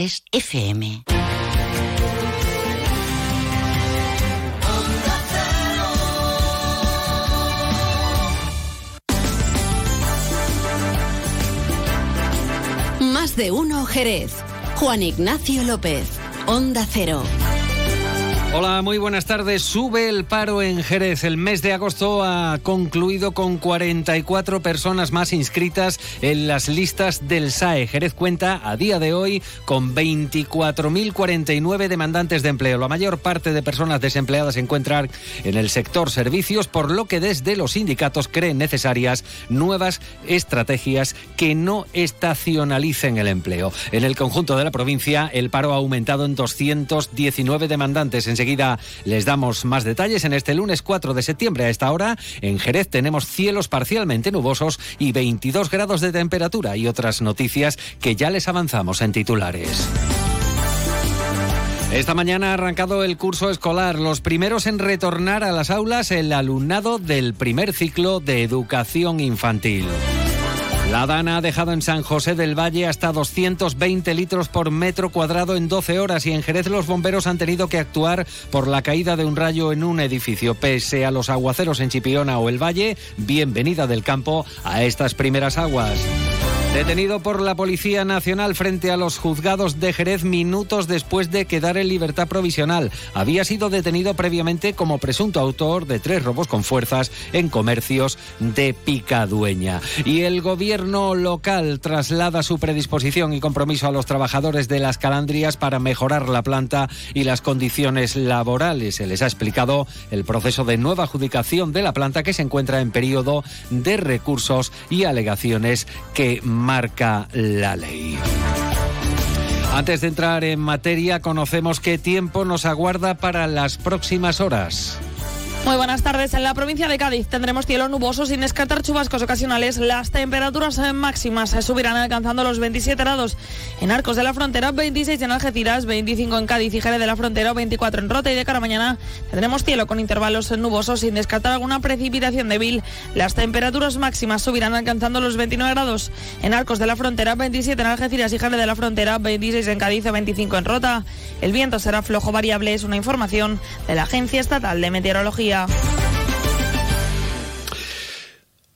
Es FM. Más de uno Jerez. Juan Ignacio López. Onda Cero. Hola, muy buenas tardes. Sube el paro en Jerez. El mes de agosto ha concluido con 44 personas más inscritas en las listas del SAE. Jerez cuenta a día de hoy con 24.049 demandantes de empleo. La mayor parte de personas desempleadas se encuentran en el sector servicios, por lo que desde los sindicatos creen necesarias nuevas estrategias que no estacionalicen el empleo. En el conjunto de la provincia, el paro ha aumentado en 219 demandantes. En Enseguida les damos más detalles. En este lunes 4 de septiembre a esta hora, en Jerez tenemos cielos parcialmente nubosos y 22 grados de temperatura y otras noticias que ya les avanzamos en titulares. Esta mañana ha arrancado el curso escolar, los primeros en retornar a las aulas el alumnado del primer ciclo de educación infantil. La Dana ha dejado en San José del Valle hasta 220 litros por metro cuadrado en 12 horas y en Jerez los bomberos han tenido que actuar por la caída de un rayo en un edificio. Pese a los aguaceros en Chipiona o el Valle, bienvenida del campo a estas primeras aguas. Detenido por la Policía Nacional frente a los juzgados de Jerez minutos después de quedar en libertad provisional. Había sido detenido previamente como presunto autor de tres robos con fuerzas en comercios de Picadueña. Y el gobierno local traslada su predisposición y compromiso a los trabajadores de las calandrias para mejorar la planta y las condiciones laborales. Se les ha explicado el proceso de nueva adjudicación de la planta que se encuentra en periodo de recursos y alegaciones que marca la ley. Antes de entrar en materia, conocemos qué tiempo nos aguarda para las próximas horas. Muy buenas tardes. En la provincia de Cádiz tendremos cielo nuboso sin descartar chubascos ocasionales. Las temperaturas máximas subirán alcanzando los 27 grados en Arcos de la Frontera, 26 en Algeciras, 25 en Cádiz y Jerez de la Frontera, 24 en Rota y de cara a mañana tendremos cielo con intervalos nubosos sin descartar alguna precipitación débil. Las temperaturas máximas subirán alcanzando los 29 grados en Arcos de la Frontera, 27 en Algeciras y Jerez de la Frontera, 26 en Cádiz, 25 en Rota. El viento será flojo variable, es una información de la Agencia Estatal de Meteorología. Yeah.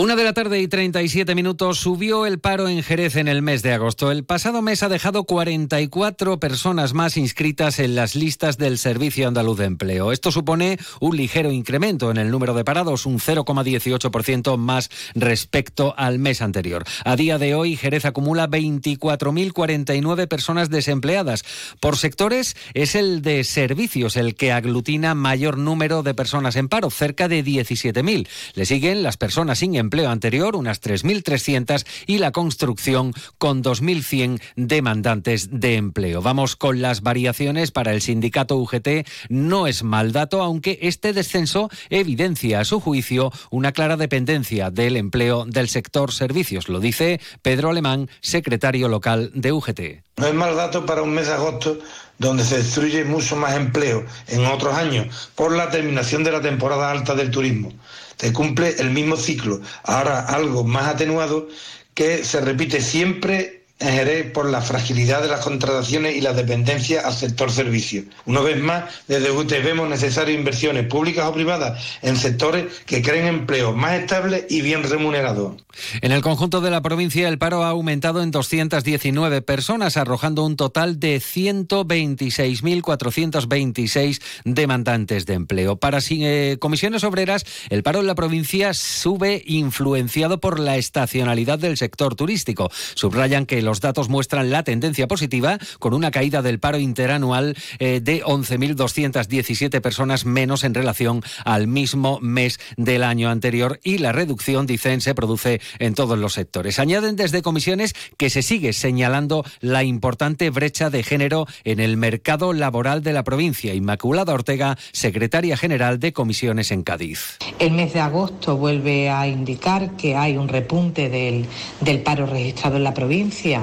Una de la tarde y 37 minutos subió el paro en Jerez en el mes de agosto. El pasado mes ha dejado 44 personas más inscritas en las listas del Servicio Andaluz de Empleo. Esto supone un ligero incremento en el número de parados, un 0,18% más respecto al mes anterior. A día de hoy, Jerez acumula 24.049 personas desempleadas. Por sectores, es el de servicios el que aglutina mayor número de personas en paro, cerca de 17.000. Le siguen las personas sin empleo empleo anterior, unas 3.300, y la construcción con 2.100 demandantes de empleo. Vamos con las variaciones para el sindicato UGT. No es mal dato, aunque este descenso evidencia a su juicio una clara dependencia del empleo del sector servicios. Lo dice Pedro Alemán, secretario local de UGT. No es mal dato para un mes de agosto donde se destruye mucho más empleo en otros años por la terminación de la temporada alta del turismo se cumple el mismo ciclo, ahora algo más atenuado, que se repite siempre en por la fragilidad de las contrataciones y la dependencia al sector servicio. Una vez más, desde UT vemos necesarias inversiones públicas o privadas en sectores que creen empleo más estable y bien remunerado. En el conjunto de la provincia, el paro ha aumentado en 219 personas, arrojando un total de 126.426 demandantes de empleo. Para eh, comisiones obreras, el paro en la provincia sube influenciado por la estacionalidad del sector turístico. Subrayan que los datos muestran la tendencia positiva, con una caída del paro interanual eh, de 11.217 personas menos en relación al mismo mes del año anterior y la reducción, dicen, se produce en todos los sectores. Añaden desde comisiones que se sigue señalando la importante brecha de género en el mercado laboral de la provincia. Inmaculada Ortega, secretaria general de comisiones en Cádiz. El mes de agosto vuelve a indicar que hay un repunte del, del paro registrado en la provincia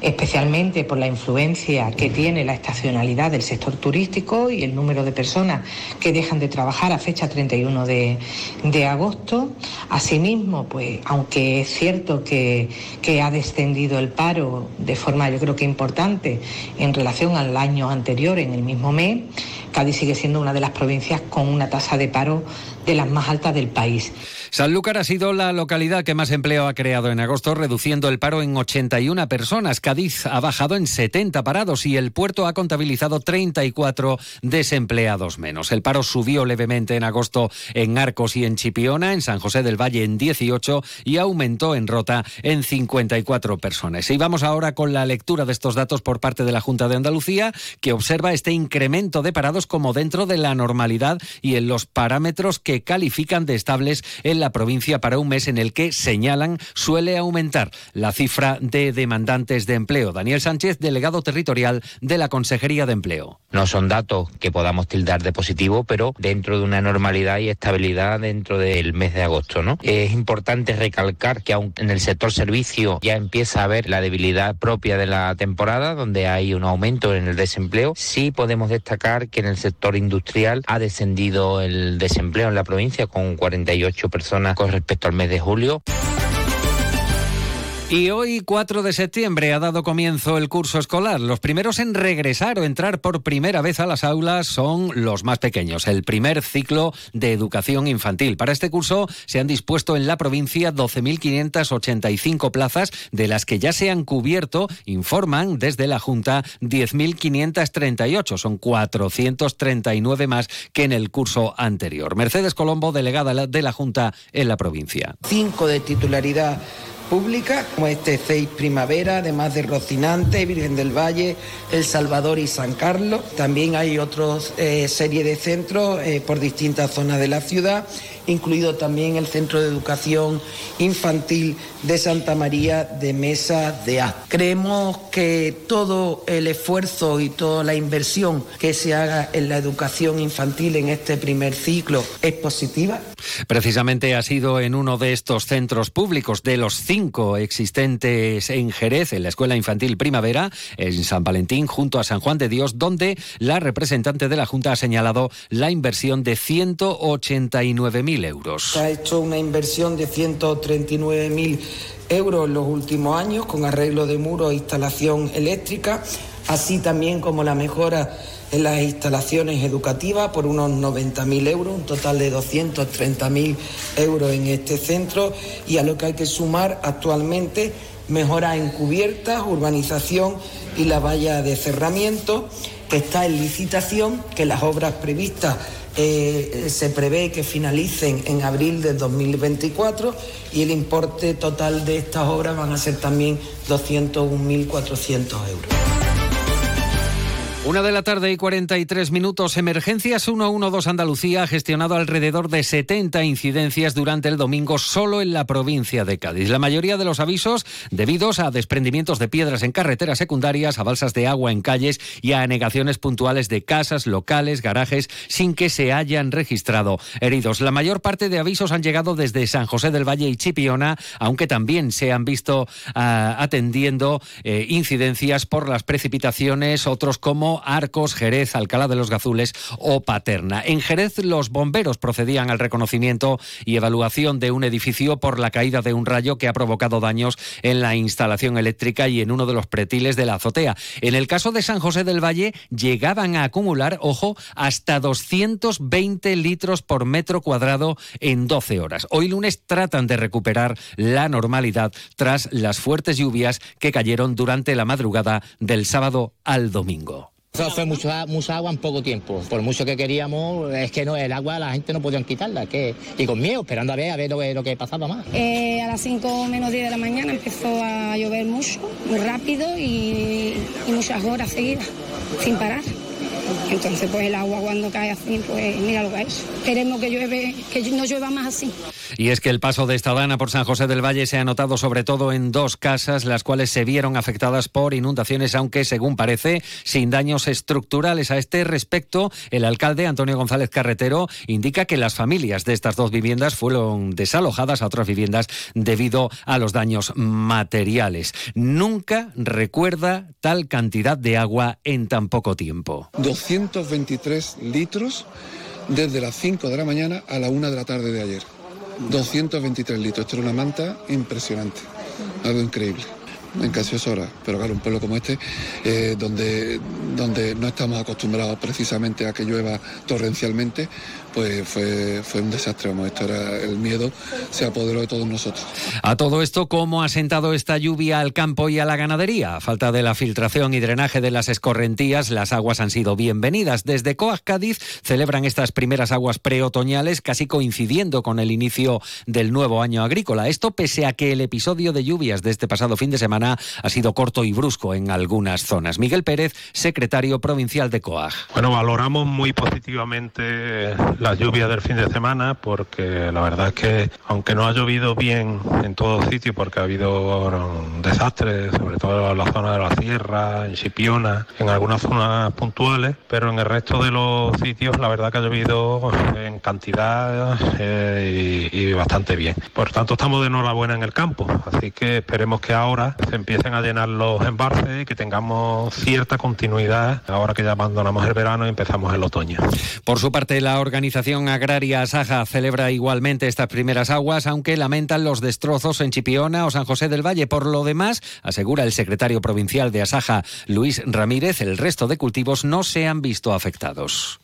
especialmente por la influencia que tiene la estacionalidad del sector turístico y el número de personas que dejan de trabajar a fecha 31 de, de agosto. Asimismo, pues aunque es cierto que, que ha descendido el paro de forma yo creo que importante en relación al año anterior en el mismo mes, Cádiz sigue siendo una de las provincias con una tasa de paro de las más altas del país. Sanlúcar ha sido la localidad que más empleo ha creado en agosto, reduciendo el paro en 81 personas. Cádiz ha bajado en 70 parados y el puerto ha contabilizado 34 desempleados menos. El paro subió levemente en agosto en Arcos y en Chipiona, en San José del Valle en 18 y aumentó en Rota en 54 personas. Y vamos ahora con la lectura de estos datos por parte de la Junta de Andalucía, que observa este incremento de parados como dentro de la normalidad y en los parámetros que califican de estables la provincia para un mes en el que, señalan, suele aumentar la cifra de demandantes de empleo. Daniel Sánchez, delegado territorial de la Consejería de Empleo. No son datos que podamos tildar de positivo, pero dentro de una normalidad y estabilidad dentro del mes de agosto. ¿no? Es importante recalcar que aunque en el sector servicio ya empieza a haber la debilidad propia de la temporada, donde hay un aumento en el desempleo, sí podemos destacar que en el sector industrial ha descendido el desempleo en la provincia con 48 personas con respecto al mes de julio. Y hoy, 4 de septiembre, ha dado comienzo el curso escolar. Los primeros en regresar o entrar por primera vez a las aulas son los más pequeños, el primer ciclo de educación infantil. Para este curso se han dispuesto en la provincia 12.585 plazas, de las que ya se han cubierto, informan desde la Junta, 10.538. Son 439 más que en el curso anterior. Mercedes Colombo, delegada de la Junta en la provincia. Cinco de titularidad pública, como este CEIS Primavera, además de Rocinante, Virgen del Valle, El Salvador y San Carlos. También hay otra eh, serie de centros eh, por distintas zonas de la ciudad, incluido también el Centro de Educación Infantil de Santa María de Mesa de A. Creemos que todo el esfuerzo y toda la inversión que se haga en la educación infantil en este primer ciclo es positiva. Precisamente ha sido en uno de estos centros públicos de los cinco existentes en Jerez, en la Escuela Infantil Primavera, en San Valentín, junto a San Juan de Dios, donde la representante de la Junta ha señalado la inversión de 189.000 euros. Se ha hecho una inversión de 139.000 euros en los últimos años con arreglo de muros e instalación eléctrica, así también como la mejora en las instalaciones educativas por unos 90.000 euros, un total de 230.000 euros en este centro y a lo que hay que sumar actualmente mejoras en cubiertas, urbanización y la valla de cerramiento que está en licitación, que las obras previstas eh, se prevé que finalicen en abril de 2024 y el importe total de estas obras van a ser también 201.400 euros. Una de la tarde y 43 minutos. Emergencias 112 Andalucía ha gestionado alrededor de 70 incidencias durante el domingo solo en la provincia de Cádiz. La mayoría de los avisos debidos a desprendimientos de piedras en carreteras secundarias, a balsas de agua en calles y a anegaciones puntuales de casas, locales, garajes, sin que se hayan registrado heridos. La mayor parte de avisos han llegado desde San José del Valle y Chipiona, aunque también se han visto ah, atendiendo eh, incidencias por las precipitaciones, otros como Arcos, Jerez, Alcalá de los Gazules o Paterna. En Jerez los bomberos procedían al reconocimiento y evaluación de un edificio por la caída de un rayo que ha provocado daños en la instalación eléctrica y en uno de los pretiles de la azotea. En el caso de San José del Valle llegaban a acumular, ojo, hasta 220 litros por metro cuadrado en 12 horas. Hoy lunes tratan de recuperar la normalidad tras las fuertes lluvias que cayeron durante la madrugada del sábado al domingo. Eso fue mucha, mucha agua en poco tiempo. Por mucho que queríamos, es que no, el agua la gente no podía quitarla. Que, y con miedo, esperando a ver, a ver lo que, lo que pasaba más. Eh, a las 5 menos 10 de la mañana empezó a llover mucho, muy rápido y, y muchas horas seguidas, sin parar. Entonces, pues el agua cuando cae así, pues mira lo que es. Queremos que llueve, que no llueva más así. Y es que el paso de esta dana por San José del Valle se ha notado sobre todo en dos casas, las cuales se vieron afectadas por inundaciones, aunque según parece, sin daños estructurales. A este respecto, el alcalde Antonio González Carretero indica que las familias de estas dos viviendas fueron desalojadas a otras viviendas debido a los daños materiales. Nunca recuerda tal cantidad de agua en tan poco tiempo. 223 litros desde las 5 de la mañana a la 1 de la tarde de ayer. 223 litros. Esto era una manta impresionante. Algo increíble en casi dos horas. Pero claro, un pueblo como este, eh, donde, donde no estamos acostumbrados precisamente a que llueva torrencialmente, pues fue, fue un desastre. Vamos, esto era el miedo, se apoderó de todos nosotros. A todo esto, ¿cómo ha sentado esta lluvia al campo y a la ganadería? A falta de la filtración y drenaje de las escorrentías, las aguas han sido bienvenidas. Desde Coag Cádiz celebran estas primeras aguas preotoñales, casi coincidiendo con el inicio del nuevo año agrícola. Esto pese a que el episodio de lluvias de este pasado fin de semana ha sido corto y brusco en algunas zonas. Miguel Pérez, secretario provincial de COAG. Bueno, valoramos muy positivamente la lluvia del fin de semana porque la verdad es que aunque no ha llovido bien en todos sitios porque ha habido desastres, sobre todo en la zona de la sierra, en Chipiona, en algunas zonas puntuales, pero en el resto de los sitios la verdad que ha llovido en cantidad eh, y, y, bastante bien. Por tanto estamos de enhorabuena en el campo, así que esperemos que ahora se empiecen a llenar los embalses y que tengamos cierta continuidad ahora que ya abandonamos el verano y empezamos el otoño. Por su parte, la organización agraria Saja celebra igualmente estas primeras aguas, aunque lamentan los destrozos en Chipiona o San José del Valle. Por lo demás, asegura el secretario provincial de Asaja, Luis Ramírez, el resto de cultivos no se han visto afectados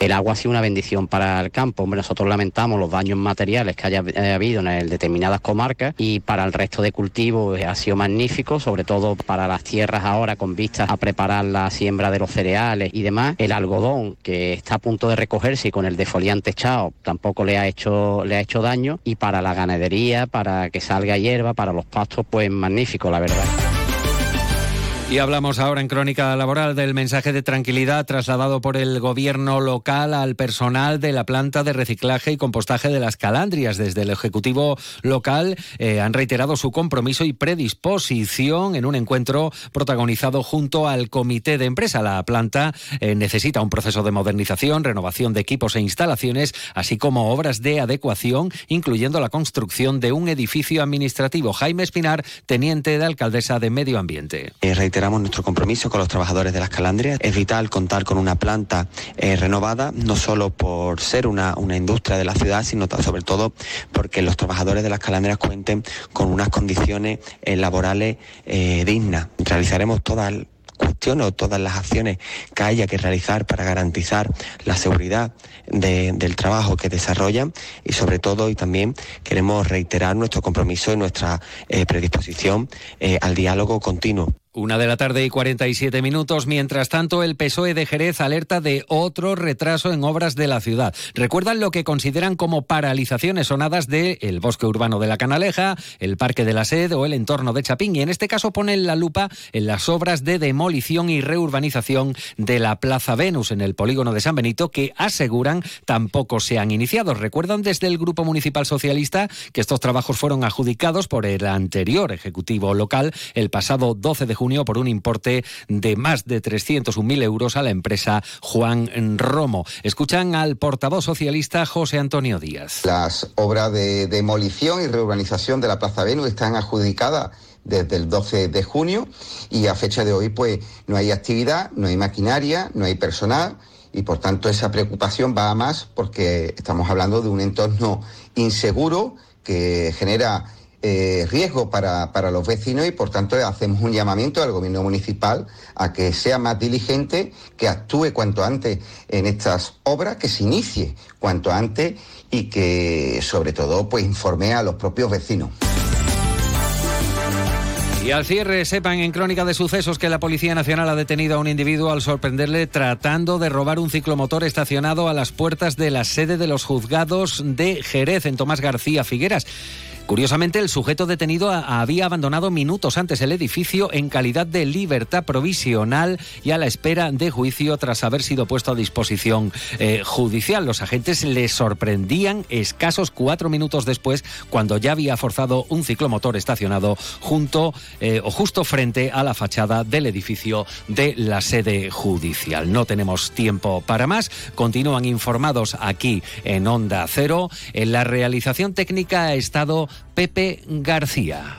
el agua ha sido una bendición para el campo. Hombre, nosotros lamentamos los daños materiales que haya eh, habido en determinadas comarcas y para el resto de cultivos ha sido magnífico, sobre todo para las tierras ahora con vistas a preparar la siembra de los cereales y demás. El algodón que está a punto de recogerse y con el defoliante echado tampoco le ha hecho le ha hecho daño y para la ganadería, para que salga hierba, para los pastos, pues magnífico, la verdad. Y hablamos ahora en Crónica Laboral del mensaje de tranquilidad trasladado por el gobierno local al personal de la planta de reciclaje y compostaje de las Calandrias. Desde el Ejecutivo local eh, han reiterado su compromiso y predisposición en un encuentro protagonizado junto al comité de empresa. La planta eh, necesita un proceso de modernización, renovación de equipos e instalaciones, así como obras de adecuación, incluyendo la construcción de un edificio administrativo. Jaime Espinar, teniente de alcaldesa de Medio Ambiente. Eh, reiteramos nuestro compromiso con los trabajadores de las Calandrias. Es vital contar con una planta eh, renovada, no solo por ser una, industria de la ciudad, sino sobre todo porque los trabajadores de las Calandrias cuenten con unas condiciones eh, laborales eh, dignas. Realizaremos todas cuestiones o todas las acciones que haya que realizar para garantizar la seguridad de, del trabajo que desarrollan y sobre todo y también queremos reiterar nuestro compromiso y nuestra predisposición al diálogo continuo. Una de la tarde y 47 minutos. Mientras tanto, el PSOE de Jerez alerta de otro retraso en obras de la ciudad. Recuerdan lo que consideran como paralizaciones sonadas del el bosque urbano de la Canaleja, el Parque de la Sed o el entorno de Chapín. Y en este caso ponen la lupa en las obras de demolición y reurbanización de la Plaza Venus en el polígono de San Benito, que aseguran tampoco se han iniciado. Recuerdan desde el Grupo Municipal Socialista que estos trabajos fueron adjudicados por el anterior Ejecutivo local el pasado 12 de junio por un importe de más de 301.000 euros a la empresa Juan Romo. Escuchan al portavoz socialista José Antonio Díaz. Las obras de demolición y reurbanización de la Plaza Venus están adjudicadas desde el 12 de junio y a fecha de hoy pues no hay actividad, no hay maquinaria, no hay personal y por tanto esa preocupación va a más porque estamos hablando de un entorno inseguro que genera eh, riesgo para, para, los vecinos y por tanto hacemos un llamamiento al gobierno municipal a que sea más diligente, que actúe cuanto antes en estas obras, que se inicie cuanto antes y que sobre todo pues informe a los propios vecinos. Y al cierre, sepan en Crónica de Sucesos que la Policía Nacional ha detenido a un individuo al sorprenderle tratando de robar un ciclomotor estacionado a las puertas de la sede de los juzgados de Jerez, en Tomás García Figueras. Curiosamente, el sujeto detenido había abandonado minutos antes el edificio en calidad de libertad provisional y a la espera de juicio tras haber sido puesto a disposición eh, judicial. Los agentes le sorprendían escasos cuatro minutos después cuando ya había forzado un ciclomotor estacionado junto eh, o justo frente a la fachada del edificio de la sede judicial. No tenemos tiempo para más. Continúan informados aquí en Onda Cero. En la realización técnica ha estado Pepe García.